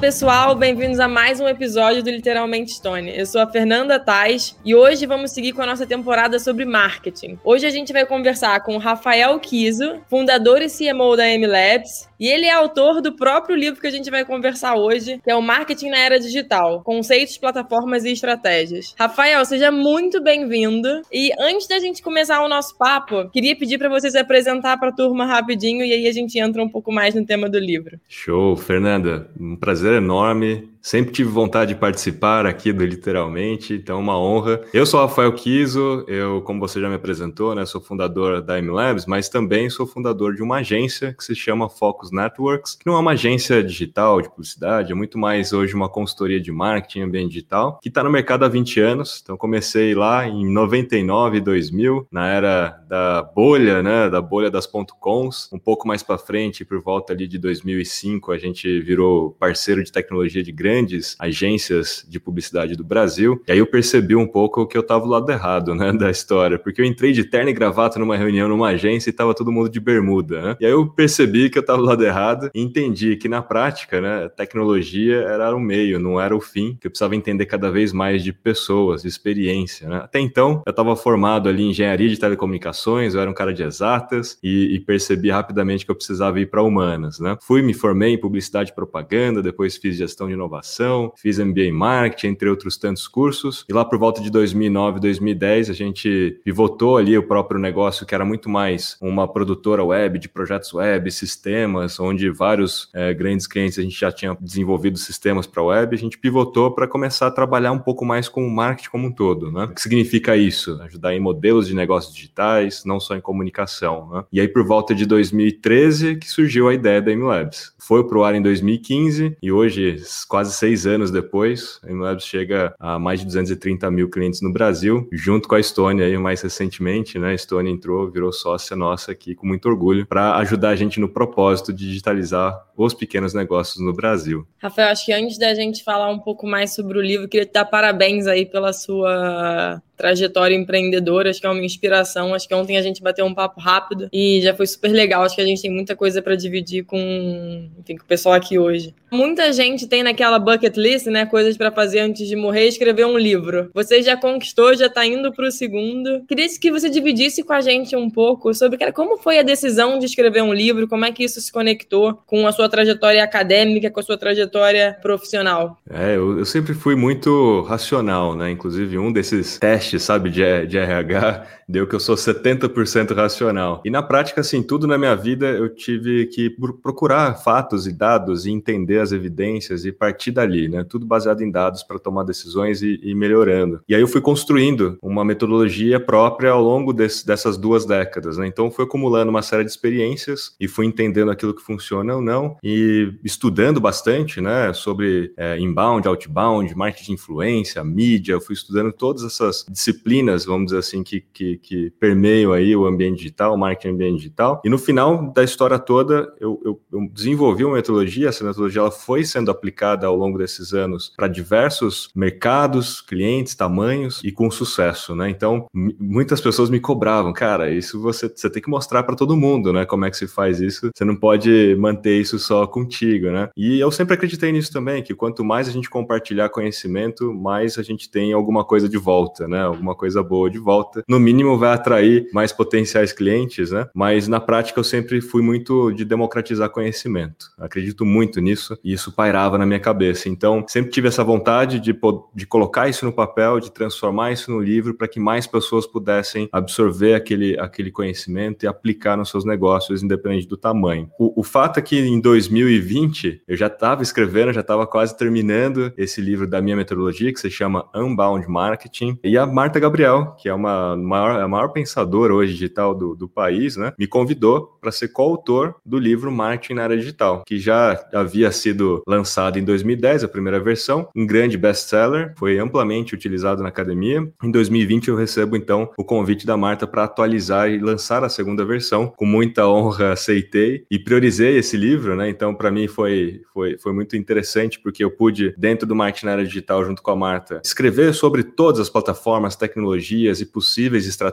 pessoal, bem-vindos a mais um episódio do Literalmente Stone. Eu sou a Fernanda Tais e hoje vamos seguir com a nossa temporada sobre marketing. Hoje a gente vai conversar com o Rafael Kiso, fundador e CMO da M-Labs, e ele é autor do próprio livro que a gente vai conversar hoje, que é o Marketing na Era Digital: Conceitos, Plataformas e Estratégias. Rafael, seja muito bem-vindo. E antes da gente começar o nosso papo, queria pedir para você se apresentar para a turma rapidinho e aí a gente entra um pouco mais no tema do livro. Show, Fernanda. Um prazer enorme Sempre tive vontade de participar aqui do Literalmente, então é uma honra. Eu sou Rafael Kiso, eu, como você já me apresentou, né, sou fundador da MLabs, mas também sou fundador de uma agência que se chama Focus Networks, que não é uma agência digital de publicidade, é muito mais hoje uma consultoria de marketing ambiente digital, que está no mercado há 20 anos. Então comecei lá em 99, 2000, na era da bolha, né, da bolha das .coms. Um pouco mais para frente, por volta ali de 2005, a gente virou parceiro de tecnologia de grande grandes agências de publicidade do Brasil. E aí eu percebi um pouco que eu estava do lado errado, né, da história, porque eu entrei de terno e gravata numa reunião numa agência e estava todo mundo de bermuda, né? E aí eu percebi que eu estava do lado errado e entendi que na prática, né, tecnologia era o meio, não era o fim, que eu precisava entender cada vez mais de pessoas, de experiência, né? Até então, eu estava formado ali em engenharia de telecomunicações, eu era um cara de exatas e, e percebi rapidamente que eu precisava ir para humanas, né? Fui, me formei em publicidade e propaganda, depois fiz gestão de inovação inovação, fiz MBA em marketing, entre outros tantos cursos. E lá por volta de 2009, 2010, a gente pivotou ali o próprio negócio, que era muito mais uma produtora web, de projetos web, sistemas, onde vários é, grandes clientes a gente já tinha desenvolvido sistemas para web. A gente pivotou para começar a trabalhar um pouco mais com o marketing como um todo. Né? O que significa isso? Ajudar em modelos de negócios digitais, não só em comunicação. Né? E aí, por volta de 2013, que surgiu a ideia da MLabs. Foi para o ar em 2015 e hoje, quase quase seis anos depois, a Imlabs chega a mais de 230 mil clientes no Brasil, junto com a Estônia aí mais recentemente, né? A Estônia entrou, virou sócia nossa aqui com muito orgulho para ajudar a gente no propósito de digitalizar os pequenos negócios no Brasil. Rafael, acho que antes da gente falar um pouco mais sobre o livro, queria te dar parabéns aí pela sua trajetória empreendedora, acho que é uma inspiração. Acho que ontem a gente bateu um papo rápido e já foi super legal. Acho que a gente tem muita coisa para dividir com, enfim, com o pessoal aqui hoje. Muita gente tem naquela bucket list, né, coisas para fazer antes de morrer, escrever um livro. Você já conquistou, já está indo para o segundo. Queria que você dividisse com a gente um pouco sobre como foi a decisão de escrever um livro, como é que isso se conectou com a sua trajetória acadêmica, com a sua trajetória profissional. É, eu, eu sempre fui muito racional, né? Inclusive um desses testes teste, sabe, de, de RH, deu que eu sou 70% racional. E na prática, assim, tudo na minha vida eu tive que procurar fatos e dados e entender as evidências e partir dali, né? Tudo baseado em dados para tomar decisões e, e, melhorando. E aí eu fui construindo uma metodologia própria ao longo desse, dessas duas décadas, né? Então fui acumulando uma série de experiências e fui entendendo aquilo que funciona ou não e estudando bastante, né? Sobre é, inbound, outbound, marketing de influência, mídia, eu fui estudando todas essas disciplinas, vamos dizer assim, que, que, que permeiam aí o ambiente digital, o marketing ambiente digital. E no final da história toda, eu, eu, eu desenvolvi uma metodologia, essa metodologia ela foi sendo aplicada ao longo desses anos para diversos mercados, clientes, tamanhos e com sucesso, né? Então, muitas pessoas me cobravam, cara, isso você, você tem que mostrar para todo mundo, né? Como é que se faz isso? Você não pode manter isso só contigo, né? E eu sempre acreditei nisso também, que quanto mais a gente compartilhar conhecimento, mais a gente tem alguma coisa de volta, né? Alguma coisa boa de volta. No mínimo vai atrair mais potenciais clientes, né? Mas na prática eu sempre fui muito de democratizar conhecimento. Acredito muito nisso e isso pairava na minha cabeça. Então, sempre tive essa vontade de, de colocar isso no papel, de transformar isso no livro para que mais pessoas pudessem absorver aquele, aquele conhecimento e aplicar nos seus negócios, independente do tamanho. O, o fato é que em 2020 eu já estava escrevendo, já estava quase terminando esse livro da minha metodologia que se chama Unbound Marketing e a Marta Gabriel, que é uma maior, a maior pensadora hoje digital do, do país, né, me convidou para ser coautor do livro Marketing na Área Digital, que já havia sido lançado em 2010, a primeira versão, um grande best-seller, foi amplamente utilizado na academia. Em 2020 eu recebo então o convite da Marta para atualizar e lançar a segunda versão. Com muita honra aceitei e priorizei esse livro, né? Então para mim foi, foi, foi muito interessante porque eu pude dentro do marketing na área digital junto com a Marta escrever sobre todas as plataformas formas, tecnologias e possíveis estratégias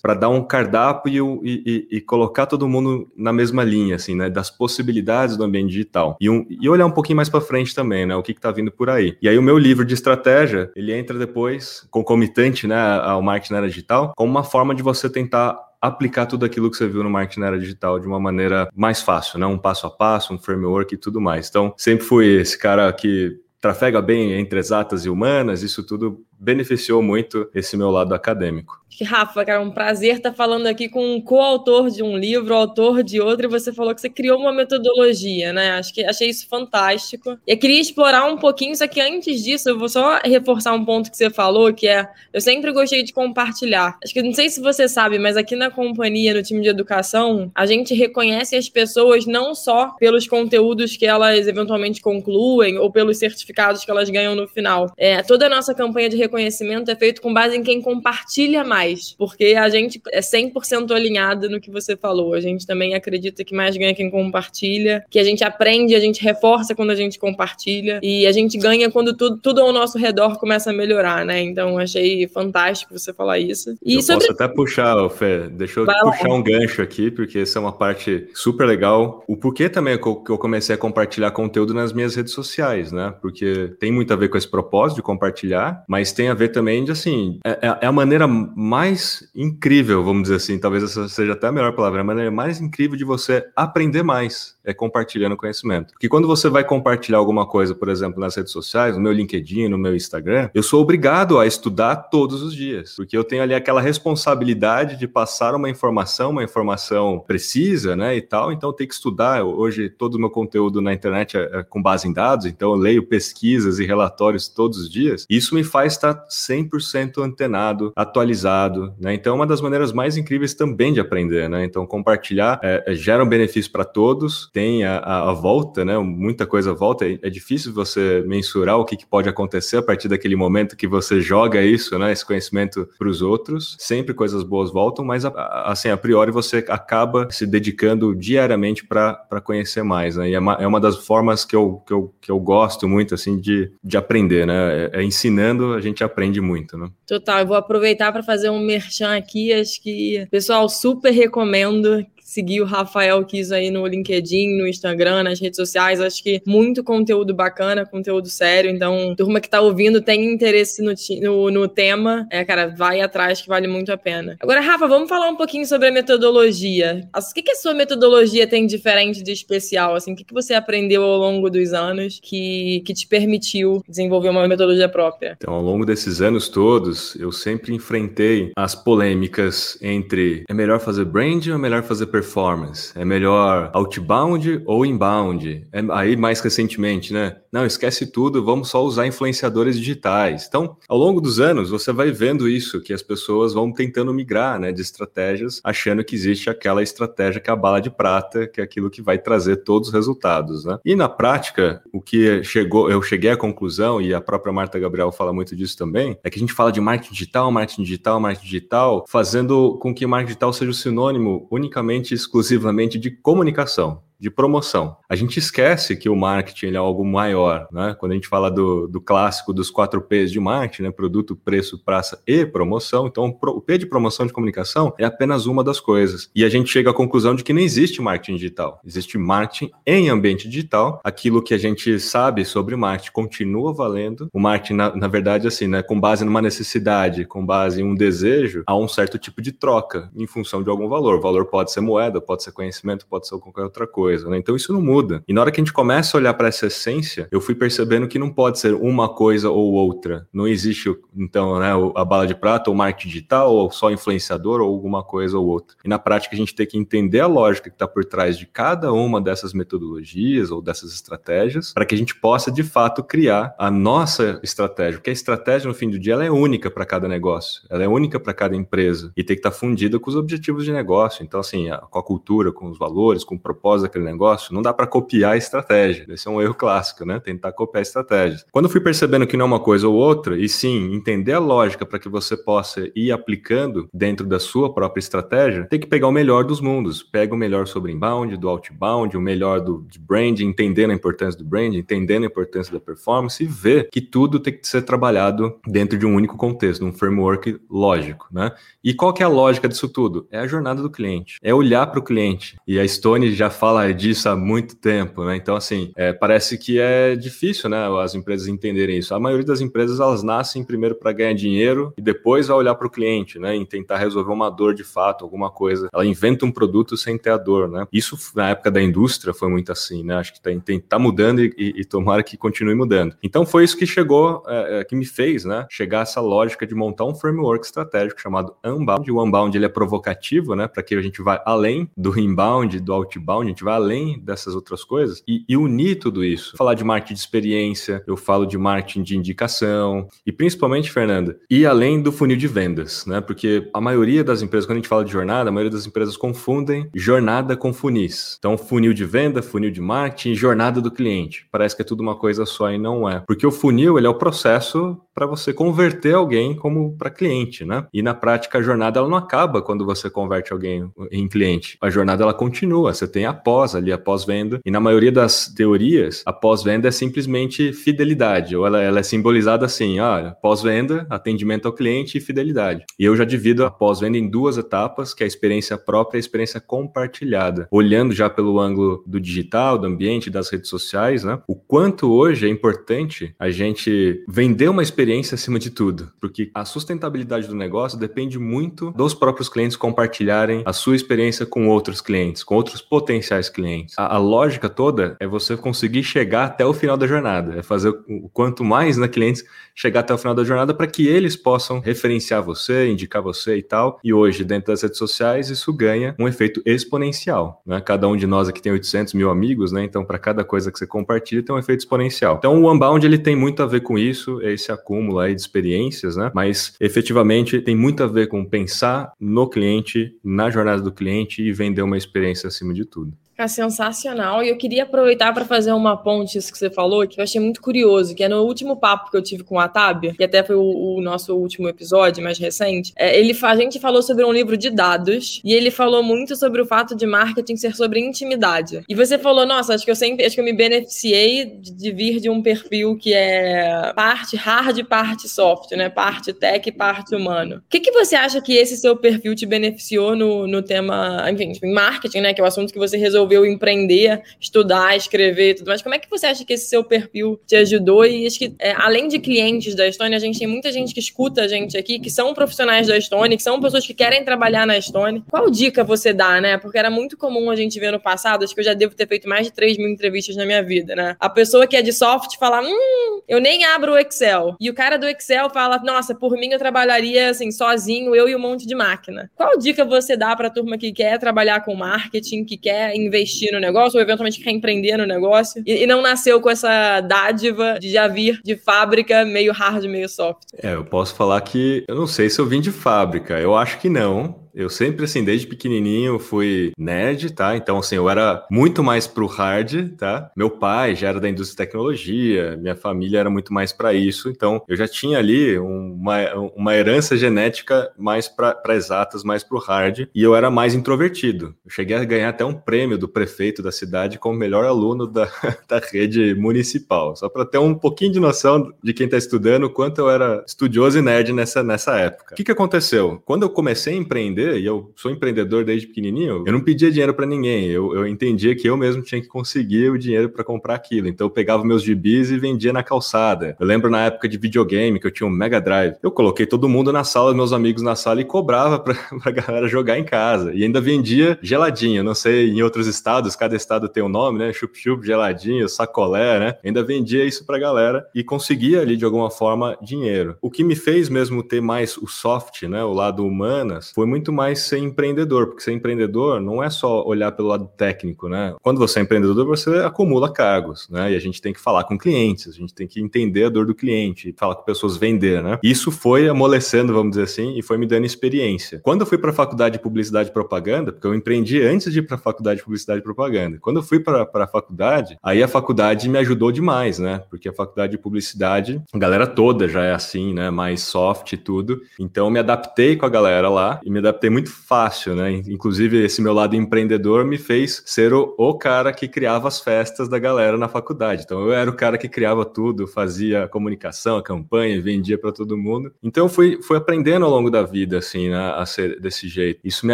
para dar um cardápio e, e, e, colocar todo mundo na mesma linha, assim, né, das possibilidades do ambiente digital. E, um, e olhar um pouquinho mais para frente também. também, né? O que está vindo por aí. E aí o meu livro de estratégia, ele entra depois, concomitante, né, ao marketing na era digital, como uma forma de você tentar aplicar tudo aquilo que você viu no marketing na era digital de uma maneira mais fácil, né? Um passo a passo, um framework e tudo mais. Então, sempre fui esse cara que trafega bem entre exatas e humanas, isso tudo beneficiou muito esse meu lado acadêmico. Rafa, cara, é um prazer estar falando aqui com um coautor de um livro, autor de outro, e você falou que você criou uma metodologia, né? Acho que achei isso fantástico. E eu queria explorar um pouquinho, só que antes disso, eu vou só reforçar um ponto que você falou, que é eu sempre gostei de compartilhar. Acho que não sei se você sabe, mas aqui na companhia, no time de educação, a gente reconhece as pessoas não só pelos conteúdos que elas eventualmente concluem ou pelos certificados que elas ganham no final. É, toda a nossa campanha de reconhecimento é feita com base em quem compartilha mais mais, porque a gente é 100% alinhado no que você falou. A gente também acredita que mais ganha quem compartilha, que a gente aprende, a gente reforça quando a gente compartilha e a gente ganha quando tudo, tudo ao nosso redor começa a melhorar, né? Então achei fantástico você falar isso. E eu sobre... posso até puxar, Fê, deixa eu Vai puxar lá. um gancho aqui, porque essa é uma parte super legal. O porquê também que eu comecei a compartilhar conteúdo nas minhas redes sociais, né? Porque tem muito a ver com esse propósito de compartilhar, mas tem a ver também de assim, é, é, é a maneira mais incrível, vamos dizer assim, talvez essa seja até a melhor palavra, a maneira mais incrível de você aprender mais é compartilhando conhecimento. Porque quando você vai compartilhar alguma coisa, por exemplo, nas redes sociais, no meu LinkedIn, no meu Instagram, eu sou obrigado a estudar todos os dias, porque eu tenho ali aquela responsabilidade de passar uma informação, uma informação precisa, né, e tal, então eu tenho que estudar. Hoje todo o meu conteúdo na internet é, é com base em dados, então eu leio pesquisas e relatórios todos os dias. Isso me faz estar 100% antenado, atualizado, né? Então é uma das maneiras mais incríveis também de aprender, né? Então compartilhar é, é gera um benefício para todos, tem a, a, volta, né? Muita coisa volta. É, é difícil você mensurar o que, que, pode acontecer a partir daquele momento que você joga isso, né? Esse conhecimento para os outros. Sempre coisas boas voltam, mas assim, a priori você acaba se dedicando diariamente para conhecer mais, né? E é uma, é uma, das formas que eu, que, eu, que eu gosto muito, assim, de, de aprender, né? É, é ensinando, a gente aprende muito, né? Total. Eu vou aproveitar para fazer um merchan aqui. Acho que, pessoal, super recomendo seguir o Rafael Kiso aí no LinkedIn, no Instagram, nas redes sociais. Acho que muito conteúdo bacana, conteúdo sério. Então, turma que tá ouvindo, tem interesse no, no, no tema, é, cara, vai atrás que vale muito a pena. Agora, Rafa, vamos falar um pouquinho sobre a metodologia. O que, que a sua metodologia tem diferente de especial? Assim, o que, que você aprendeu ao longo dos anos que, que te permitiu desenvolver uma metodologia própria? Então, ao longo desses anos todos, eu sempre enfrentei as polêmicas entre é melhor fazer brand ou é melhor fazer performance? Performance? É melhor outbound ou inbound? É, aí, mais recentemente, né? Não, esquece tudo, vamos só usar influenciadores digitais. Então, ao longo dos anos, você vai vendo isso, que as pessoas vão tentando migrar né, de estratégias, achando que existe aquela estratégia que é a bala de prata, que é aquilo que vai trazer todos os resultados. Né? E na prática, o que chegou, eu cheguei à conclusão, e a própria Marta Gabriel fala muito disso também, é que a gente fala de marketing digital, marketing digital, marketing digital, fazendo com que marketing digital seja o sinônimo unicamente exclusivamente de comunicação de promoção. A gente esquece que o marketing é algo maior, né? Quando a gente fala do, do clássico dos quatro P's de marketing, né? Produto, preço, praça e promoção. Então, o P de promoção de comunicação é apenas uma das coisas. E a gente chega à conclusão de que não existe marketing digital. Existe marketing em ambiente digital. Aquilo que a gente sabe sobre marketing continua valendo. O marketing, na, na verdade, assim, né? Com base numa necessidade, com base em um desejo, há um certo tipo de troca em função de algum valor. O valor pode ser moeda, pode ser conhecimento, pode ser qualquer outra coisa coisa, né? Então isso não muda. E na hora que a gente começa a olhar para essa essência, eu fui percebendo que não pode ser uma coisa ou outra. Não existe, então, né, a bala de prata, ou marketing digital, ou só influenciador, ou alguma coisa ou outra. E na prática a gente tem que entender a lógica que está por trás de cada uma dessas metodologias ou dessas estratégias, para que a gente possa de fato criar a nossa estratégia. Porque a estratégia, no fim do dia, ela é única para cada negócio, ela é única para cada empresa e tem que estar tá fundida com os objetivos de negócio. Então, assim, com a cultura, com os valores, com o propósito daquele negócio, não dá para copiar a estratégia. Esse é um erro clássico, né? Tentar copiar a estratégia. Quando eu fui percebendo que não é uma coisa ou outra, e sim entender a lógica para que você possa ir aplicando dentro da sua própria estratégia, tem que pegar o melhor dos mundos. Pega o melhor sobre inbound, do outbound, o melhor do de branding, entendendo a importância do branding, entendendo a importância da performance e ver que tudo tem que ser trabalhado dentro de um único contexto, num framework lógico, né? E qual que é a lógica disso tudo? É a jornada do cliente. É olhar para o cliente. E a Stone já fala fala disso há muito tempo, né? Então, assim, é, parece que é difícil, né? As empresas entenderem isso. A maioria das empresas, elas nascem primeiro para ganhar dinheiro e depois vai olhar para o cliente, né? E tentar resolver uma dor de fato, alguma coisa. Ela inventa um produto sem ter a dor, né? Isso, na época da indústria, foi muito assim, né? Acho que tá, tem, tá mudando e, e, e tomara que continue mudando. Então, foi isso que chegou, é, é, que me fez, né? Chegar a essa lógica de montar um framework estratégico chamado Unbound. O Unbound, ele é provocativo, né? Para que a gente vá além do inbound, do outbound, a gente vai além dessas outras coisas e, e unir tudo isso. Falar de marketing de experiência, eu falo de marketing de indicação e principalmente, Fernanda, e além do funil de vendas, né? Porque a maioria das empresas, quando a gente fala de jornada, a maioria das empresas confundem jornada com funis. Então, funil de venda, funil de marketing, jornada do cliente. Parece que é tudo uma coisa só e não é. Porque o funil, ele é o processo para você converter alguém como para cliente, né? E na prática a jornada ela não acaba quando você converte alguém em cliente. A jornada ela continua, você tem a pós ali, a pós-venda. E na maioria das teorias, a pós-venda é simplesmente fidelidade, ou ela, ela é simbolizada assim, olha, pós-venda, atendimento ao cliente e fidelidade. E eu já divido a pós-venda em duas etapas, que é a experiência própria e a experiência compartilhada. Olhando já pelo ângulo do digital, do ambiente, das redes sociais, né? O quanto hoje é importante a gente vender uma experiência experiência acima de tudo, porque a sustentabilidade do negócio depende muito dos próprios clientes compartilharem a sua experiência com outros clientes, com outros potenciais clientes. A, a lógica toda é você conseguir chegar até o final da jornada, é fazer o quanto mais né, clientes chegar até o final da jornada para que eles possam referenciar você, indicar você e tal. E hoje, dentro das redes sociais, isso ganha um efeito exponencial. Né? Cada um de nós aqui tem 800 mil amigos, né? Então, para cada coisa que você compartilha, tem um efeito exponencial. Então, o Unbound ele tem muito a ver com isso, esse acúmulo acúmulo aí de experiências, né? Mas efetivamente tem muito a ver com pensar no cliente, na jornada do cliente e vender uma experiência acima de tudo. Sensacional. E eu queria aproveitar para fazer uma ponte, isso que você falou, que eu achei muito curioso, que é no último papo que eu tive com o Atab, que até foi o, o nosso último episódio, mais recente. É, ele, a gente falou sobre um livro de dados e ele falou muito sobre o fato de marketing ser sobre intimidade. E você falou, nossa, acho que eu sempre, acho que eu me beneficiei de, de vir de um perfil que é parte hard parte soft, né? Parte tech parte humano. O que, que você acha que esse seu perfil te beneficiou no, no tema, enfim, em marketing, né? Que é o assunto que você resolveu resolveu empreender, estudar, escrever e tudo mais. Como é que você acha que esse seu perfil te ajudou? E acho que, é, além de clientes da Stone, a gente tem muita gente que escuta a gente aqui, que são profissionais da Stone, que são pessoas que querem trabalhar na Stone. Qual dica você dá, né? Porque era muito comum a gente ver no passado, acho que eu já devo ter feito mais de 3 mil entrevistas na minha vida, né? A pessoa que é de soft fala, hum, eu nem abro o Excel. E o cara do Excel fala, nossa, por mim eu trabalharia assim, sozinho, eu e um monte de máquina. Qual dica você dá pra turma que quer trabalhar com marketing, que quer investir investir no negócio, ou eventualmente quer empreender no negócio, e, e, não nasceu com essa dádiva de já vir de fábrica meio hard, meio soft. É, eu posso falar que eu não sei se eu vim de fábrica, eu acho que não. Eu sempre, assim, desde pequenininho fui nerd, tá? Então, assim, eu era muito mais pro hard, tá? Meu pai já era da indústria de tecnologia, minha família era muito mais para isso. Então, eu já tinha ali uma, uma herança genética mais para exatas, mais pro hard. E eu era mais introvertido. Eu cheguei a ganhar até um prêmio do prefeito da cidade como melhor aluno da, da rede municipal. Só para ter um pouquinho de noção de quem tá estudando, quanto eu era estudioso e nerd nessa, nessa época. O que, que aconteceu? Quando eu comecei a empreender, empreender, e eu sou empreendedor desde pequenininho, eu não pedia dinheiro para ninguém. Eu, eu entendia que eu mesmo tinha que conseguir o dinheiro para comprar aquilo. Então eu pegava meus gibis e vendia na calçada. Eu lembro na época de videogame que eu tinha um Mega Drive. Eu coloquei todo mundo na sala, meus amigos na sala e cobrava pra, pra galera jogar em casa. E ainda vendia geladinho. Não sei, em outros estados, cada estado tem um nome, né? Chup-chup, geladinho, sacolé, né? Ainda vendia isso pra galera e conseguia ali de alguma forma dinheiro. O que me fez mesmo ter mais o soft, né? O lado humanas, foi muito muito mais ser empreendedor, porque ser empreendedor não é só olhar pelo lado técnico, né? Quando você é empreendedor, você acumula cargos, né? E a gente tem que falar com clientes, a gente tem que entender a dor do cliente, falar com pessoas, vender, né? Isso foi amolecendo, vamos dizer assim, e foi me dando experiência. Quando eu fui para a faculdade de publicidade e propaganda, porque eu empreendi antes de ir para a faculdade de publicidade e propaganda. Quando eu fui para a faculdade, aí a faculdade me ajudou demais, né? Porque a faculdade de publicidade, a galera toda já é assim, né? Mais soft e tudo. Então eu me adaptei com a galera lá e me adaptei adaptei muito fácil, né? Inclusive, esse meu lado empreendedor me fez ser o, o cara que criava as festas da galera na faculdade. Então, eu era o cara que criava tudo, fazia a comunicação, a campanha, vendia para todo mundo. Então, eu fui, fui aprendendo ao longo da vida, assim, né, a ser desse jeito. Isso me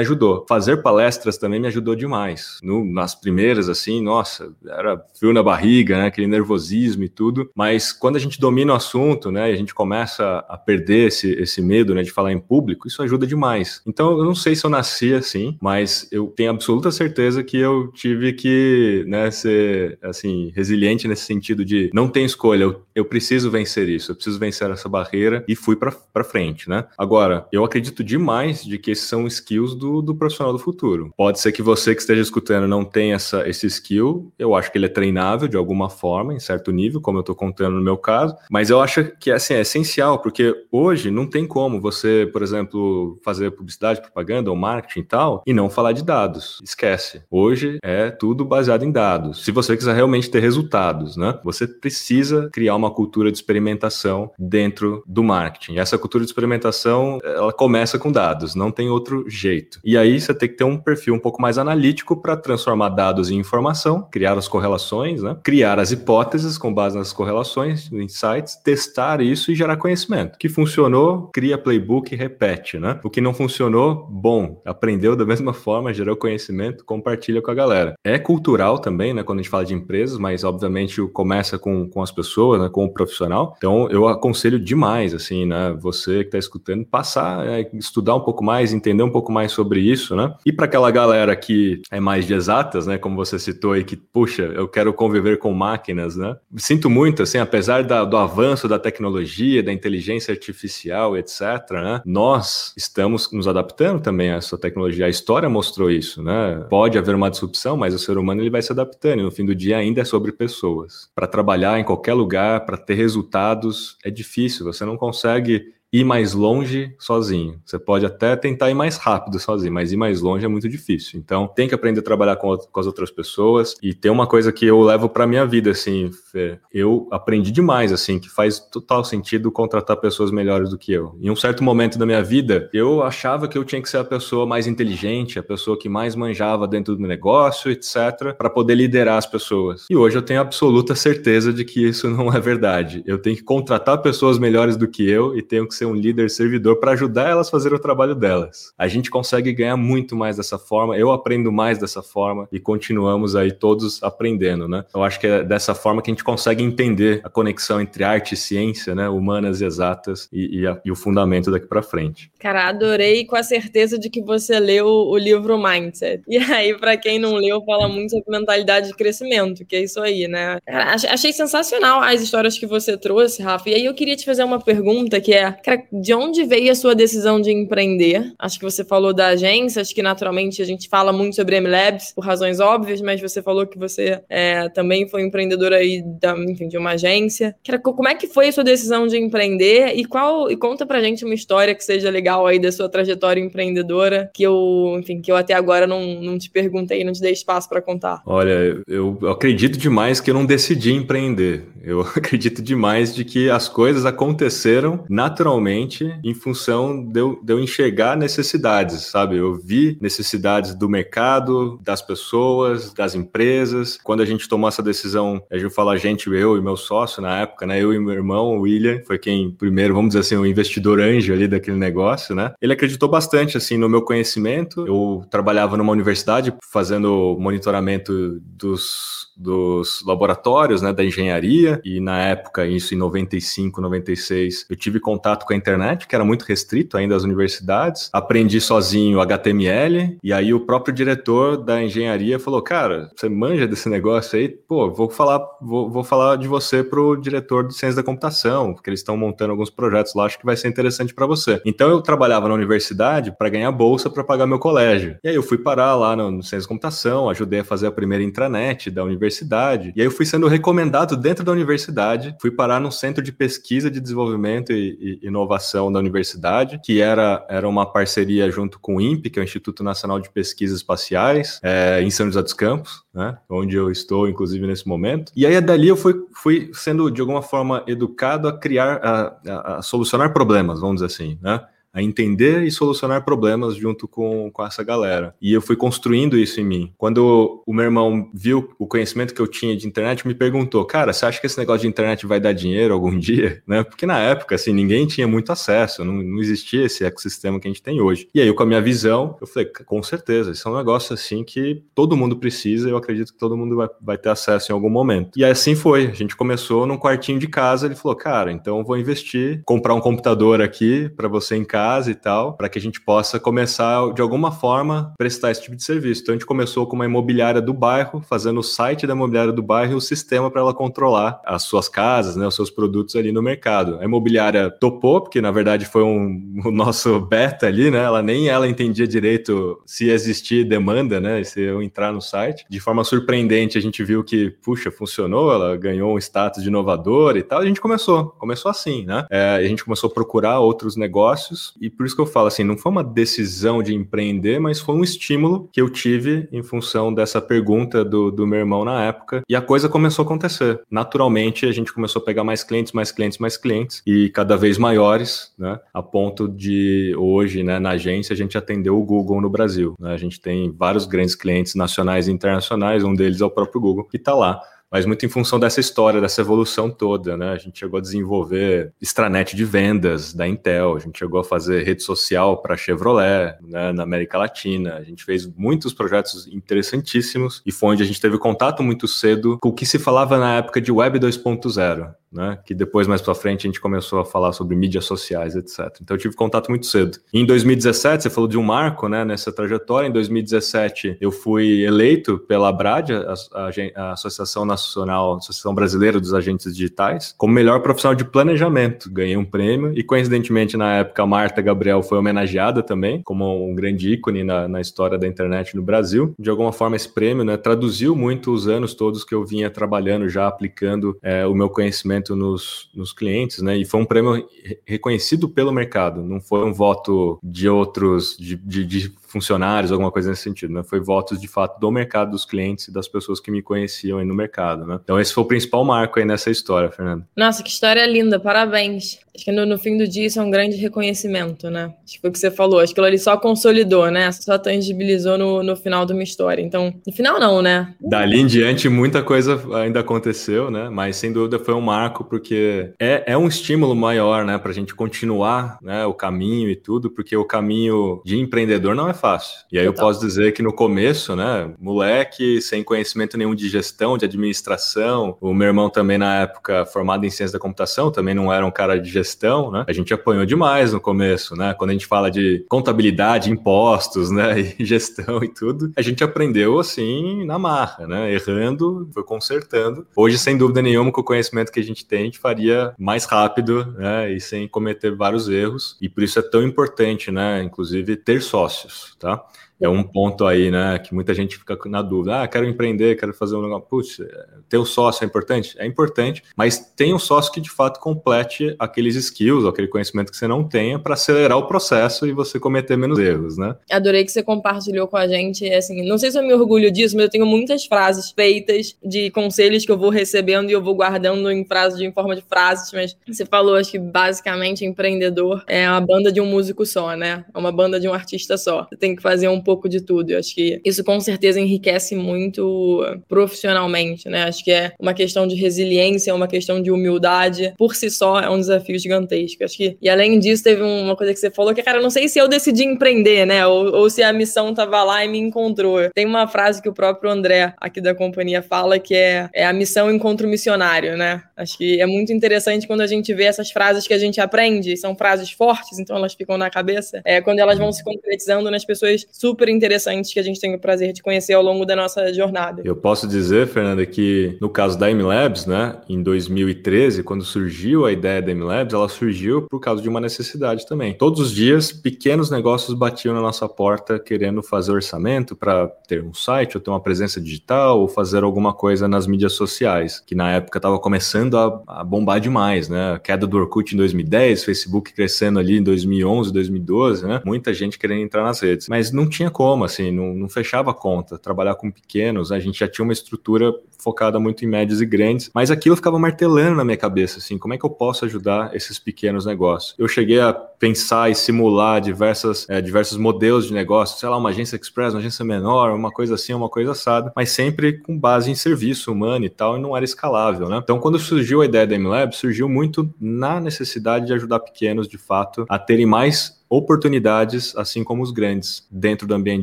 ajudou. Fazer palestras também me ajudou demais. No, nas primeiras, assim, nossa, era frio na barriga, né? Aquele nervosismo e tudo. Mas quando a gente domina o assunto, né? E a gente começa a perder esse, esse medo, né? De falar em público, isso ajuda demais. Então, eu não sei se eu nasci assim, mas eu tenho absoluta certeza que eu tive que, né? Ser, assim, resiliente nesse sentido de não tem escolha, eu, eu preciso vencer isso, eu preciso vencer essa barreira e fui para frente, né? Agora, eu acredito demais de que esses são skills do, do profissional do futuro. Pode ser que você que esteja escutando não tenha essa, esse skill, eu acho que ele é treinável de alguma forma, em certo nível, como eu estou contando no meu caso, mas eu acho que assim, é essencial, porque hoje não tem como você, por exemplo, fazer publicidade, propaganda ou marketing e tal, e não falar de dados. Esquece. Hoje é tudo baseado em dados. Se você quiser realmente ter resultados, né? Você precisa criar uma cultura de experimentação dentro do marketing. E essa cultura de experimentação, ela começa com dados, não tem outro jeito. E aí você tem que ter um perfil um pouco mais analítico para transformar dados em informação, criar as correlações, né? criar as hipóteses com base nas correlações, insights, testar isso e gerar conhecimento. O que funcionou, cria playbook e repete. Né? O que não funcionou, bom, aprendeu da mesma forma, gerou conhecimento, compartilha com a galera. É cultural também, né? quando a gente fala de empresas, mas obviamente começa com, com as pessoas, né? com o profissional. Então eu aconselho demais, assim, né? você que está escutando, passar, é, estudar um pouco mais, entender um pouco mais sobre isso, né? E para aquela galera que é mais de exatas, né? Como você citou aí, que, puxa, eu quero conviver com máquinas, né? Sinto muito, assim, apesar da, do avanço da tecnologia, da inteligência artificial, etc., né? Nós estamos nos adaptando também a essa tecnologia. A história mostrou isso, né? Pode haver uma disrupção, mas o ser humano ele vai se adaptando. E no fim do dia ainda é sobre pessoas. Para trabalhar em qualquer lugar, para ter resultados, é difícil. Você não consegue ir mais longe sozinho. Você pode até tentar ir mais rápido sozinho, mas ir mais longe é muito difícil. Então, tem que aprender a trabalhar com, com as outras pessoas. E tem uma coisa que eu levo para minha vida, assim, Fê. eu aprendi demais, assim, que faz total sentido contratar pessoas melhores do que eu. Em um certo momento da minha vida, eu achava que eu tinha que ser a pessoa mais inteligente, a pessoa que mais manjava dentro do negócio, etc., para poder liderar as pessoas. E hoje eu tenho absoluta certeza de que isso não é verdade. Eu tenho que contratar pessoas melhores do que eu e tenho que ser um líder servidor para ajudar elas a fazer o trabalho delas. A gente consegue ganhar muito mais dessa forma, eu aprendo mais dessa forma e continuamos aí todos aprendendo, né? Eu acho que é dessa forma que a gente consegue entender a conexão entre arte e ciência, né? Humanas e exatas e, e, a, e o fundamento daqui para frente. Cara, adorei com a certeza de que você leu o livro Mindset. E aí, para quem não leu, fala muito sobre mentalidade de crescimento, que é isso aí, né? Cara, achei sensacional as histórias que você trouxe, Rafa. E aí eu queria te fazer uma pergunta que é, Cara, de onde veio a sua decisão de empreender? Acho que você falou da agência, acho que naturalmente a gente fala muito sobre M-Labs por razões óbvias, mas você falou que você é, também foi empreendedora aí da, enfim, de uma agência. Cara, como é que foi a sua decisão de empreender e qual e conta pra gente uma história que seja legal aí da sua trajetória empreendedora que eu, enfim, que eu até agora não, não te perguntei, não te dei espaço para contar. Olha, eu acredito demais que eu não decidi empreender. Eu acredito demais de que as coisas aconteceram naturalmente em função de eu, de eu enxergar necessidades, sabe? Eu vi necessidades do mercado, das pessoas, das empresas. Quando a gente tomou essa decisão, a gente fala a gente, eu e meu sócio na época, né? Eu e meu irmão, o William, foi quem primeiro, vamos dizer assim, o investidor anjo ali daquele negócio, né? Ele acreditou bastante, assim, no meu conhecimento. Eu trabalhava numa universidade fazendo monitoramento dos dos laboratórios, né, da engenharia, e na época, isso em 95, 96, eu tive contato com a internet, que era muito restrito ainda às universidades, aprendi sozinho HTML, e aí o próprio diretor da engenharia falou, cara, você manja desse negócio aí? Pô, vou falar, vou, vou falar de você pro diretor de ciência da computação, porque eles estão montando alguns projetos lá, acho que vai ser interessante para você. Então eu trabalhava na universidade para ganhar bolsa para pagar meu colégio. E aí eu fui parar lá no, no ciência da computação, ajudei a fazer a primeira intranet da universidade. E aí eu fui sendo recomendado dentro da universidade, fui parar no Centro de Pesquisa de Desenvolvimento e, e Inovação da universidade, que era, era uma parceria junto com o INPE, que é o Instituto Nacional de Pesquisas Espaciais, é, em São José dos Campos, né, onde eu estou, inclusive, nesse momento. E aí, dali, eu fui, fui sendo, de alguma forma, educado a criar, a, a, a solucionar problemas, vamos dizer assim, né? A entender e solucionar problemas junto com, com essa galera. E eu fui construindo isso em mim. Quando o meu irmão viu o conhecimento que eu tinha de internet, me perguntou, cara, você acha que esse negócio de internet vai dar dinheiro algum dia? Né? Porque na época, assim, ninguém tinha muito acesso, não, não existia esse ecossistema que a gente tem hoje. E aí, com a minha visão, eu falei, com certeza, isso é um negócio assim que todo mundo precisa eu acredito que todo mundo vai, vai ter acesso em algum momento. E assim foi. A gente começou num quartinho de casa, ele falou, cara, então vou investir, comprar um computador aqui para você em casa e tal, para que a gente possa começar de alguma forma prestar esse tipo de serviço. Então a gente começou com uma imobiliária do bairro, fazendo o site da imobiliária do bairro e o sistema para ela controlar as suas casas, né, os seus produtos ali no mercado. A imobiliária topou, porque na verdade foi um, o nosso beta ali, né? Ela nem ela entendia direito se existia demanda, né? Se eu entrar no site. De forma surpreendente, a gente viu que, puxa, funcionou, ela ganhou um status de inovador e tal. A gente começou, começou assim, né? É, a gente começou a procurar outros negócios e por isso que eu falo assim, não foi uma decisão de empreender, mas foi um estímulo que eu tive em função dessa pergunta do, do meu irmão na época e a coisa começou a acontecer. Naturalmente, a gente começou a pegar mais clientes, mais clientes, mais clientes e cada vez maiores, né? A ponto de hoje, né, na agência, a gente atendeu o Google no Brasil. Né? A gente tem vários grandes clientes nacionais e internacionais, um deles é o próprio Google, que está lá mas muito em função dessa história, dessa evolução toda, né? A gente chegou a desenvolver extranet de vendas da Intel, a gente chegou a fazer rede social para Chevrolet, né, na América Latina, a gente fez muitos projetos interessantíssimos e foi onde a gente teve contato muito cedo com o que se falava na época de Web 2.0 né? Que depois, mais para frente, a gente começou a falar sobre mídias sociais, etc. Então, eu tive contato muito cedo. Em 2017, você falou de um marco, né? Nessa trajetória. Em 2017, eu fui eleito pela ABRAD, a, a, a Associação Nacional, Associação Brasileira dos Agentes Digitais, como melhor profissional de planejamento. Ganhei um prêmio e, coincidentemente, na época, a Marta Gabriel foi homenageada também, como um grande ícone na, na história da internet no Brasil. De alguma forma, esse prêmio, né? Traduziu muito os anos todos que eu vinha trabalhando, já aplicando é, o meu conhecimento nos, nos clientes, né? E foi um prêmio reconhecido pelo mercado, não foi um voto de outros, de, de, de funcionários, alguma coisa nesse sentido, né? Foi votos de fato do mercado dos clientes e das pessoas que me conheciam aí no mercado, né? Então esse foi o principal marco aí nessa história, Fernando. Nossa, que história linda, parabéns. Acho que no, no fim do dia isso é um grande reconhecimento, né? Acho que foi o que você falou, acho que ele só consolidou, né? Só tangibilizou no, no final de uma história. Então, no final não, né? Dali em diante muita coisa ainda aconteceu, né? Mas sem dúvida foi um marco porque é, é um estímulo maior, né? Pra gente continuar né, o caminho e tudo, porque o caminho de empreendedor não é fácil. E aí Total. eu posso dizer que no começo, né, moleque, sem conhecimento nenhum de gestão, de administração, o meu irmão também na época formado em ciência da computação, também não era um cara de gestão, né? A gente apanhou demais no começo, né? Quando a gente fala de contabilidade, impostos, né, e gestão e tudo, a gente aprendeu assim na marra, né? Errando, foi consertando. Hoje, sem dúvida nenhuma, com o conhecimento que a gente tem, a gente faria mais rápido, né, e sem cometer vários erros. E por isso é tão importante, né, inclusive ter sócios tá? É um ponto aí, né, que muita gente fica na dúvida. Ah, quero empreender, quero fazer um negócio. Putz, ter um sócio é importante? É importante, mas tem um sócio que de fato complete aqueles skills, aquele conhecimento que você não tenha para acelerar o processo e você cometer menos erros, né? Adorei que você compartilhou com a gente, assim, não sei se eu me orgulho disso, mas eu tenho muitas frases feitas de conselhos que eu vou recebendo e eu vou guardando em frases, em forma de frases, mas você falou, acho que basicamente empreendedor é uma banda de um músico só, né? É uma banda de um artista só. Você tem que fazer um pouco de tudo. Eu acho que isso com certeza enriquece muito profissionalmente, né? Acho que é uma questão de resiliência, uma questão de humildade. Por si só, é um desafio gigantesco. Acho que, e além disso, teve uma coisa que você falou que, cara, não sei se eu decidi empreender, né? Ou, ou se a missão tava lá e me encontrou. Tem uma frase que o próprio André, aqui da companhia, fala que é, é a missão encontra o missionário, né? Acho que é muito interessante quando a gente vê essas frases que a gente aprende, são frases fortes, então elas ficam na cabeça, é, quando elas vão se concretizando nas pessoas super super interessantes que a gente tem o prazer de conhecer ao longo da nossa jornada. Eu posso dizer, Fernanda, que no caso da MLabs, né, em 2013, quando surgiu a ideia da MLabs, ela surgiu por causa de uma necessidade também. Todos os dias, pequenos negócios batiam na nossa porta querendo fazer orçamento para ter um site, ou ter uma presença digital, ou fazer alguma coisa nas mídias sociais, que na época estava começando a, a, bombar demais, né? A queda do Orkut em 2010, Facebook crescendo ali em 2011, 2012, né? Muita gente querendo entrar nas redes, mas não tinha tinha como, assim, não, não fechava conta. Trabalhar com pequenos, a gente já tinha uma estrutura focada muito em médios e grandes, mas aquilo ficava martelando na minha cabeça, assim, como é que eu posso ajudar esses pequenos negócios? Eu cheguei a pensar e simular diversas, é, diversos modelos de negócio, sei lá, uma agência express, uma agência menor, uma coisa assim, uma coisa assada, mas sempre com base em serviço humano e tal, e não era escalável, né? Então, quando surgiu a ideia da MLab, surgiu muito na necessidade de ajudar pequenos, de fato, a terem mais oportunidades, assim como os grandes, dentro do ambiente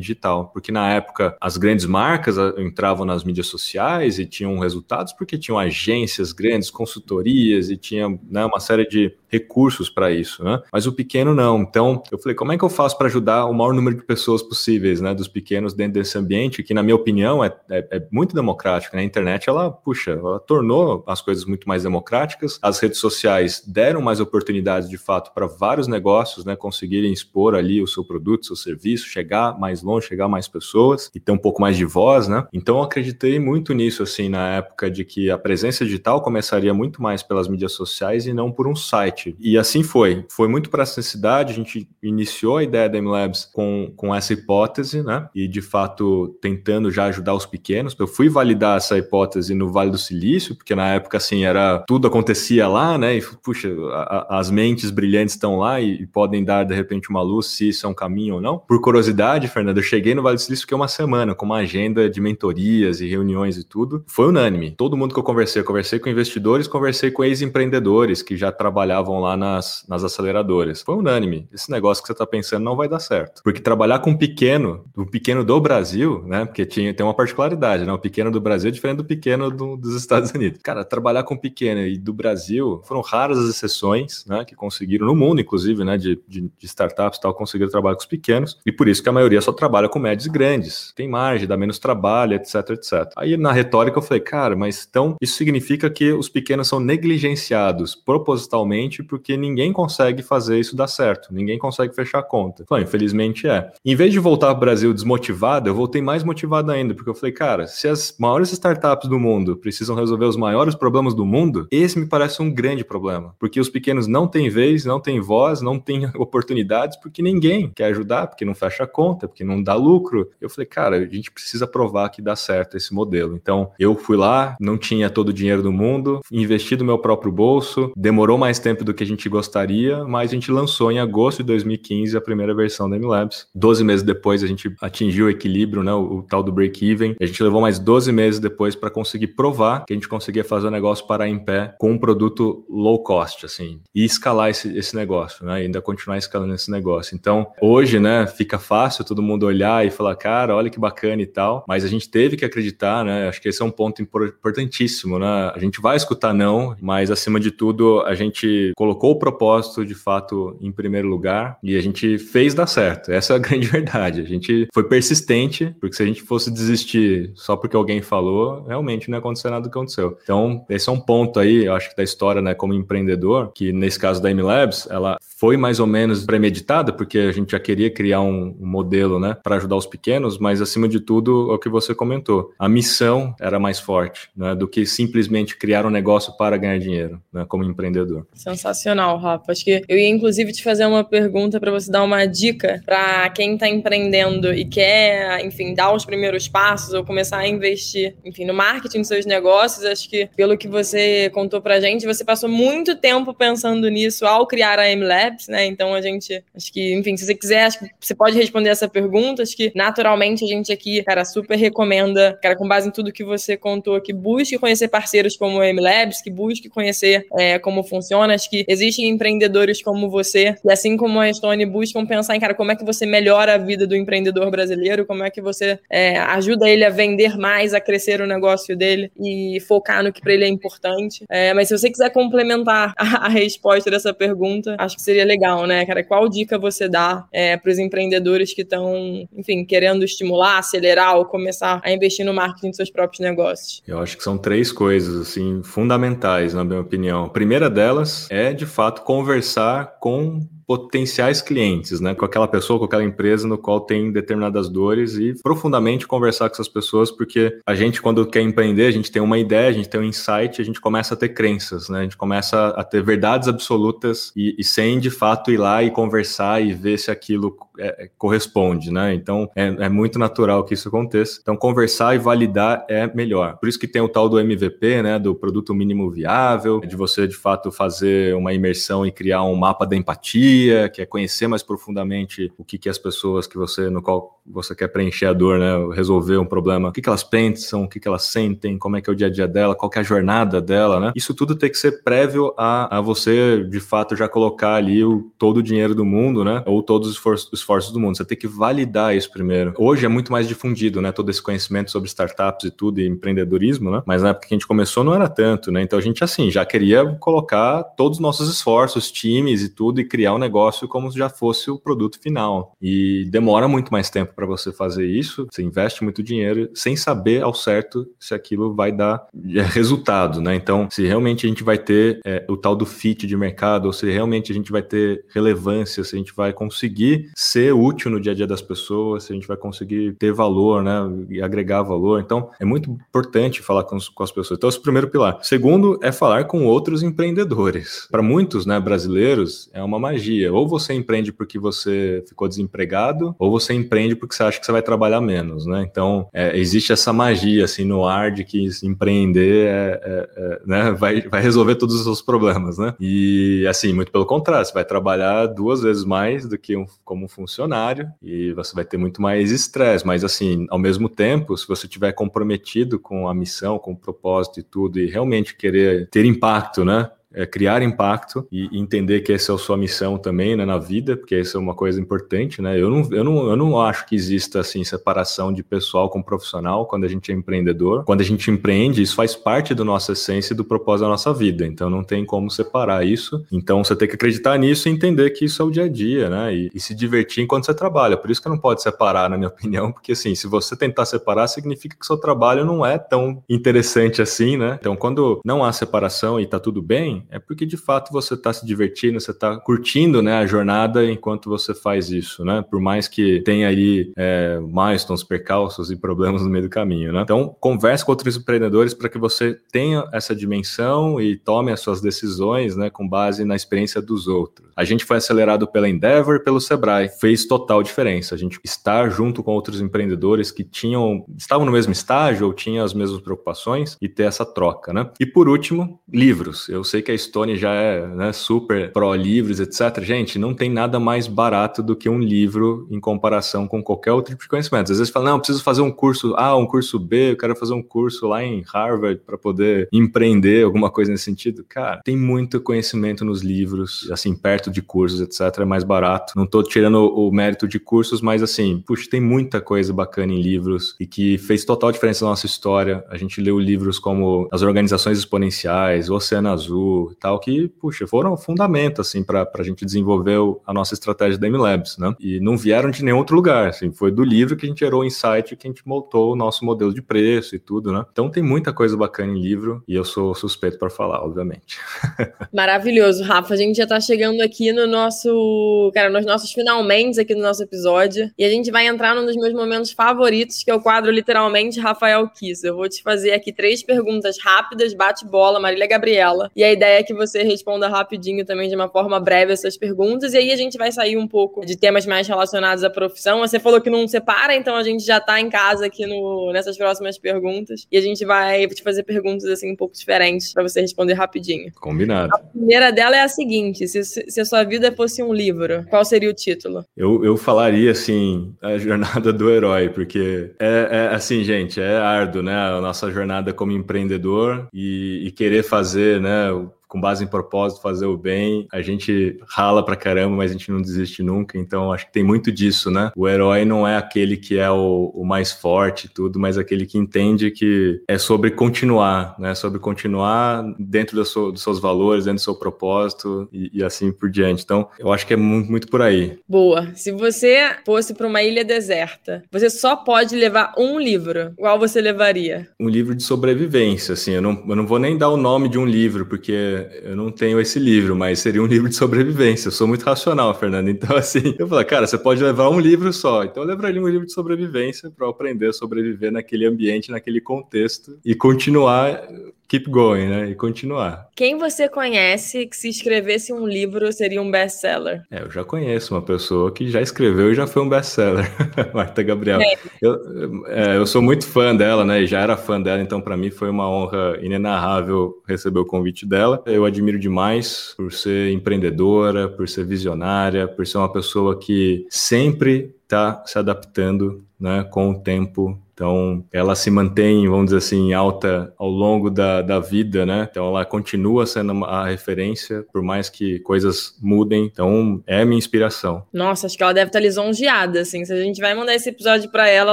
digital. Porque na época as grandes marcas ah, entravam nas mídias sociais e tinham resultados porque tinham agências grandes, consultorias e tinha né, uma série de recursos para isso, né? Mas o pequeno não. Então, eu falei, como é que eu faço para ajudar o maior número de pessoas possíveis, né, dos pequenos dentro desse ambiente que, na minha opinião, é, é, é muito democrático. Né? A internet, ela, puxa, ela tornou as coisas muito mais democráticas. As redes sociais deram mais oportunidades, de fato, para vários negócios, né, conseguirem expor ali o seu produto, seu serviço, chegar mais longe, chegar mais pessoas e ter um pouco mais de voz, né? Então, eu acreditei muito nisso, assim, na época de que a presença digital começaria muito mais pelas mídias sociais e não por um site e assim foi. Foi muito para essa necessidade. A gente iniciou a ideia da MLabs com, com essa hipótese, né? E de fato tentando já ajudar os pequenos. Eu fui validar essa hipótese no Vale do Silício, porque na época assim era tudo acontecia lá, né? E puxa, a, as mentes brilhantes estão lá e, e, podem dar de repente uma luz se isso é um caminho ou não. Por curiosidade, Fernando, eu cheguei no Vale do Silício que é uma semana com uma agenda de mentorias e reuniões e tudo. Foi unânime. Todo mundo que eu conversei, eu conversei com investidores, conversei com ex-empreendedores que já trabalhavam estavam lá nas, nas aceleradoras. Foi unânime. Esse negócio que você está pensando não vai dar certo. Porque trabalhar com pequeno, o pequeno do Brasil, né? Porque tinha, tem uma particularidade, né? O pequeno do Brasil é diferente do pequeno do, dos Estados Unidos. Cara, trabalhar com pequeno e do Brasil foram raras as exceções, né? Que conseguiram, no mundo, inclusive, né? De, de, de startups e tal, conseguiram trabalhar com os pequenos. E por isso que a maioria só trabalha com médios e grandes. Tem margem, dá menos trabalho, etc, etc. Aí na retórica eu falei, cara, mas então isso significa que os pequenos são negligenciados propositalmente porque ninguém consegue fazer isso dar certo, ninguém consegue fechar a conta. Falei, infelizmente é. Em vez de voltar para o Brasil desmotivado, eu voltei mais motivado ainda, porque eu falei, cara, se as maiores startups do mundo precisam resolver os maiores problemas do mundo, esse me parece um grande problema, porque os pequenos não têm vez, não têm voz, não têm oportunidades, porque ninguém quer ajudar, porque não fecha a conta, porque não dá lucro. Eu falei, cara, a gente precisa provar que dá certo esse modelo. Então, eu fui lá, não tinha todo o dinheiro do mundo, investi do meu próprio bolso, demorou mais tempo do que a gente gostaria, mas a gente lançou em agosto de 2015 a primeira versão da MLabs. Doze meses depois a gente atingiu o equilíbrio, né, o, o tal do break-even. A gente levou mais 12 meses depois para conseguir provar que a gente conseguia fazer o negócio parar em pé com um produto low cost, assim, e escalar esse, esse negócio, né, ainda continuar escalando esse negócio. Então, hoje, né, fica fácil todo mundo olhar e falar, cara, olha que bacana e tal, mas a gente teve que acreditar, né, acho que esse é um ponto importantíssimo, né, a gente vai escutar não, mas acima de tudo a gente colocou o propósito de fato em primeiro lugar e a gente fez dar certo. Essa é a grande verdade. A gente foi persistente, porque se a gente fosse desistir só porque alguém falou, realmente não ia acontecer nada do que aconteceu. Então, esse é um ponto aí, eu acho que da história, né, como empreendedor, que nesse caso da M-Labs, ela foi mais ou menos premeditada, porque a gente já queria criar um, um modelo, né, para ajudar os pequenos, mas acima de tudo, é o que você comentou. A missão era mais forte, né, do que simplesmente criar um negócio para ganhar dinheiro, né, como empreendedor. Sensacional, Rafa. Acho que eu ia inclusive te fazer uma pergunta para você dar uma dica para quem está empreendendo e quer, enfim, dar os primeiros passos ou começar a investir, enfim, no marketing dos seus negócios. Acho que pelo que você contou para gente, você passou muito tempo pensando nisso ao criar a MLab Labs, né? Então a gente, acho que, enfim, se você quiser, acho que você pode responder essa pergunta. Acho que naturalmente a gente aqui, cara, super recomenda, cara, com base em tudo que você contou, que busque conhecer parceiros como o M Labs, que busque conhecer é, como funciona. Acho que existem empreendedores como você, e assim como a Stone buscam pensar em, cara, como é que você melhora a vida do empreendedor brasileiro, como é que você é, ajuda ele a vender mais, a crescer o negócio dele e focar no que para ele é importante. É, mas se você quiser complementar a, a resposta dessa pergunta, acho que seria seria legal, né, cara? Qual dica você dá é, para os empreendedores que estão, enfim, querendo estimular, acelerar ou começar a investir no marketing dos seus próprios negócios? Eu acho que são três coisas, assim, fundamentais, na minha opinião. A primeira delas é, de fato, conversar com potenciais clientes, né? Com aquela pessoa, com aquela empresa no qual tem determinadas dores e profundamente conversar com essas pessoas, porque a gente, quando quer empreender, a gente tem uma ideia, a gente tem um insight, a gente começa a ter crenças, né? A gente começa a ter verdades absolutas e, e sem de fato ir lá e conversar e ver se aquilo é, é, corresponde, né? Então é, é, muito natural que isso aconteça. Então conversar e validar é melhor. Por isso que tem o tal do MVP, né? Do produto mínimo viável, de você de fato fazer uma imersão e criar um mapa da empatia, que é conhecer mais profundamente o que, que as pessoas que você no qual você quer preencher a dor, né? Resolver um problema, o que, que elas pensam, o que, que elas sentem, como é que é o dia a dia dela, qual é a jornada dela, né? Isso tudo tem que ser prévio a, a você de fato já colocar ali o, todo o dinheiro do mundo, né? Ou todos os esforços esforços do mundo. Você tem que validar isso primeiro. Hoje é muito mais difundido, né? Todo esse conhecimento sobre startups e tudo, e empreendedorismo, né? Mas na época que a gente começou não era tanto, né? Então a gente, assim, já queria colocar todos os nossos esforços, times e tudo, e criar um negócio como se já fosse o produto final. E demora muito mais tempo para você fazer isso, você investe muito dinheiro sem saber ao certo se aquilo vai dar é, resultado, né? Então, se realmente a gente vai ter é, o tal do fit de mercado, ou se realmente a gente vai ter relevância, se a gente vai conseguir ser útil no dia a dia das pessoas, se a gente vai conseguir ter valor, né, e agregar valor. Então, é muito importante falar com, com as pessoas. Então, esse é o primeiro pilar. Segundo é falar com outros empreendedores. Para muitos, né, brasileiros, é uma magia. Ou você empreende porque você ficou desempregado, ou você empreende porque você acha que você vai trabalhar menos, né? Então, é, existe essa magia, assim, no ar de que empreender é, é, é, né, vai, vai resolver todos os seus problemas, né? E, assim, muito pelo contrário, você vai trabalhar duas vezes mais do que um, como funcionário e você vai ter muito mais estresse, mas assim, ao mesmo tempo, se você tiver comprometido com a missão, com o propósito e tudo, e realmente querer ter impacto, né? É, criar impacto e entender que essa é a sua missão também né, na vida, porque isso é uma coisa importante, né? Eu não, eu, não, eu não acho que exista assim separação de pessoal com profissional quando a gente é empreendedor. Quando a gente empreende, isso faz parte da nossa essência e do propósito da nossa vida. Então não tem como separar isso. Então você tem que acreditar nisso e entender que isso é o dia a dia, né? E, e se divertir enquanto você trabalha. Por isso que não pode separar, na minha opinião, porque assim, se você tentar separar, significa que seu trabalho não é tão interessante assim, né? Então quando não há separação e tá tudo bem, é porque de fato você está se divertindo, você está curtindo né, a jornada enquanto você faz isso, né? Por mais que tenha aí é, milestones, percalços e problemas no meio do caminho, né? Então, converse com outros empreendedores para que você tenha essa dimensão e tome as suas decisões, né, com base na experiência dos outros. A gente foi acelerado pela Endeavor, pelo Sebrae, fez total diferença. A gente estar junto com outros empreendedores que tinham, estavam no mesmo estágio ou tinham as mesmas preocupações e ter essa troca, né? E por último, livros. Eu sei que Stone já é né, super pró livros, etc. Gente, não tem nada mais barato do que um livro em comparação com qualquer outro tipo de conhecimento. Às vezes fala, não, preciso fazer um curso A, um curso B, eu quero fazer um curso lá em Harvard para poder empreender, alguma coisa nesse sentido. Cara, tem muito conhecimento nos livros, assim, perto de cursos, etc. É mais barato. Não estou tirando o mérito de cursos, mas assim, puxa, tem muita coisa bacana em livros e que fez total diferença na nossa história. A gente leu livros como As Organizações Exponenciais, O Oceano Azul, tal, que, puxa, foram fundamento, assim, para a gente desenvolver a nossa estratégia da MLabs, né? E não vieram de nenhum outro lugar, assim, foi do livro que a gente gerou o insight, que a gente montou o nosso modelo de preço e tudo, né? Então tem muita coisa bacana em livro e eu sou suspeito para falar, obviamente. Maravilhoso, Rafa. A gente já está chegando aqui no nosso, cara, nos nossos finalmente aqui no nosso episódio e a gente vai entrar num dos meus momentos favoritos, que é o quadro literalmente Rafael Kiss. Eu vou te fazer aqui três perguntas rápidas, bate bola, Marília Gabriela. E a ideia é que você responda rapidinho também, de uma forma breve, essas perguntas. E aí a gente vai sair um pouco de temas mais relacionados à profissão. Você falou que não separa, então a gente já tá em casa aqui no, nessas próximas perguntas. E a gente vai te fazer perguntas assim um pouco diferentes para você responder rapidinho. Combinado. A primeira dela é a seguinte: se, se a sua vida fosse um livro, qual seria o título? Eu, eu falaria assim, a jornada do herói, porque é, é assim, gente, é árduo, né? A nossa jornada como empreendedor e, e querer fazer, né? Com base em propósito, fazer o bem. A gente rala pra caramba, mas a gente não desiste nunca. Então, acho que tem muito disso, né? O herói não é aquele que é o, o mais forte e tudo, mas aquele que entende que é sobre continuar, né? Sobre continuar dentro seu, dos seus valores, dentro do seu propósito e, e, assim por diante. Então, eu acho que é muito, muito por aí. Boa. Se você fosse para uma ilha deserta, você só pode levar um livro. Qual você levaria? Um livro de sobrevivência, assim. Eu não, eu não vou nem dar o nome de um livro, porque eu não tenho esse livro, mas seria um livro de sobrevivência. Eu sou muito racional, Fernando. Então, assim, eu falei, cara, você pode levar um livro só. Então, eu levaria um livro de sobrevivência para aprender a sobreviver naquele ambiente, naquele contexto e continuar keep going, né? E continuar. Quem você conhece que se escrevesse um livro seria um best-seller? É, eu já conheço uma pessoa que já escreveu e já foi um best-seller, Marta Gabriel. É. Eu, é, eu sou muito fã dela, né? E já era fã dela, então para mim foi uma honra inenarrável receber o convite dela. Eu admiro demais por ser empreendedora, por ser visionária, por ser uma pessoa que sempre está se adaptando né, com o tempo então, ela se mantém, vamos dizer assim, alta ao longo da, da vida, né? Então, ela continua sendo a referência, por mais que coisas mudem. Então, é minha inspiração. Nossa, acho que ela deve estar lisonjeada, assim. Se a gente vai mandar esse episódio para ela,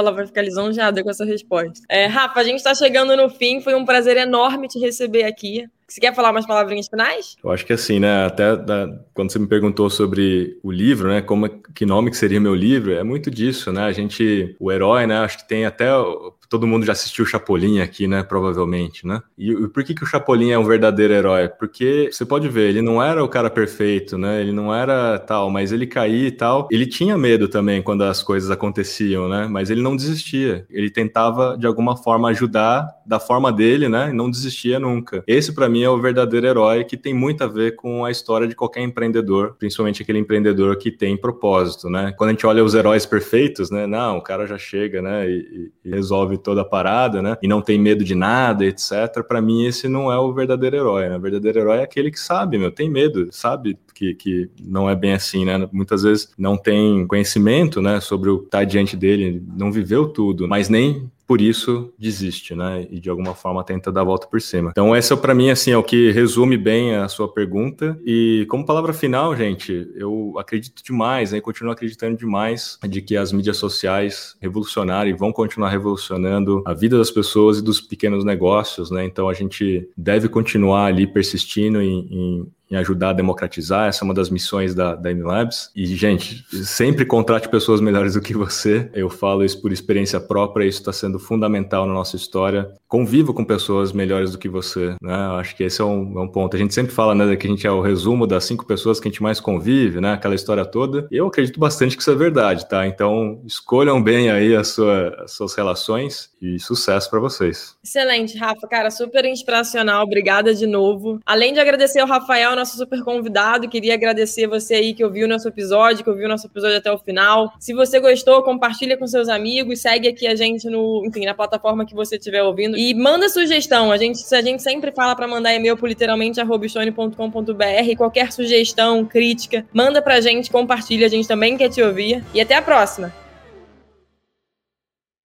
ela vai ficar lisonjeada com essa resposta. É, Rafa, a gente está chegando no fim. Foi um prazer enorme te receber aqui. Você quer falar umas palavrinhas finais? Eu acho que assim, né? Até da, quando você me perguntou sobre o livro, né? Como que nome que seria meu livro? É muito disso, né? A gente, o herói, né? Acho que tem até todo mundo já assistiu o Chapolin aqui, né? Provavelmente, né? E, e, por que, que o Chapolin é um verdadeiro herói? Porque você pode ver, ele não era o cara perfeito, né? Ele não era tal, mas ele caía e tal. Ele tinha medo também quando as coisas aconteciam, né? Mas ele não desistia. Ele tentava, de alguma forma, ajudar da forma dele, né? E não desistia nunca. Esse, para mim, é o verdadeiro herói que tem muito a ver com a história de qualquer empreendedor, principalmente aquele empreendedor que tem propósito, né? Quando a gente olha os heróis perfeitos, né? Não, o cara já chega, né? e, e resolve toda a parada, né? E não tem medo de nada, etc. Para mim, esse não é o verdadeiro herói, né? O verdadeiro herói é aquele que sabe, meu, tem medo, sabe que, que não é bem assim, né? Muitas vezes não tem conhecimento, né, sobre o que está diante dele, não viveu tudo, mas nem por isso desiste, né? E de alguma forma tenta dar a volta por cima. Então, essa para mim assim é o que resume bem a sua pergunta. E como palavra final, gente, eu acredito demais, né? continuo acreditando demais de que as mídias sociais revolucionaram e vão continuar revolucionando a vida das pessoas e dos pequenos negócios, né? Então a gente deve continuar ali persistindo em, em em ajudar a democratizar. Essa é uma das missões da, da MLabs. E, gente, sempre contrate pessoas melhores do que você. Eu falo isso por experiência própria, isso está sendo fundamental na nossa história. Conviva com pessoas melhores do que você, né? Eu acho que esse é um, é um, ponto. A gente sempre fala, né, que a gente é o resumo das cinco pessoas que a gente mais convive, né? Aquela história toda. Eu acredito bastante que isso é verdade, tá? Então, escolham bem aí a sua, as suas relações e sucesso para vocês. Excelente, Rafa. Cara, super inspiracional. Obrigada de novo. Além de agradecer ao Rafael, nosso super convidado. Queria agradecer você aí que ouviu nosso episódio, que ouviu nosso episódio até o final. Se você gostou, compartilha com seus amigos, segue aqui a gente no, enfim, na plataforma que você estiver ouvindo e manda sugestão. A gente, a gente sempre fala para mandar e-mail por literalmente arrobstone.com.br. Qualquer sugestão, crítica, manda pra gente, compartilha, a gente também quer te ouvir. E até a próxima.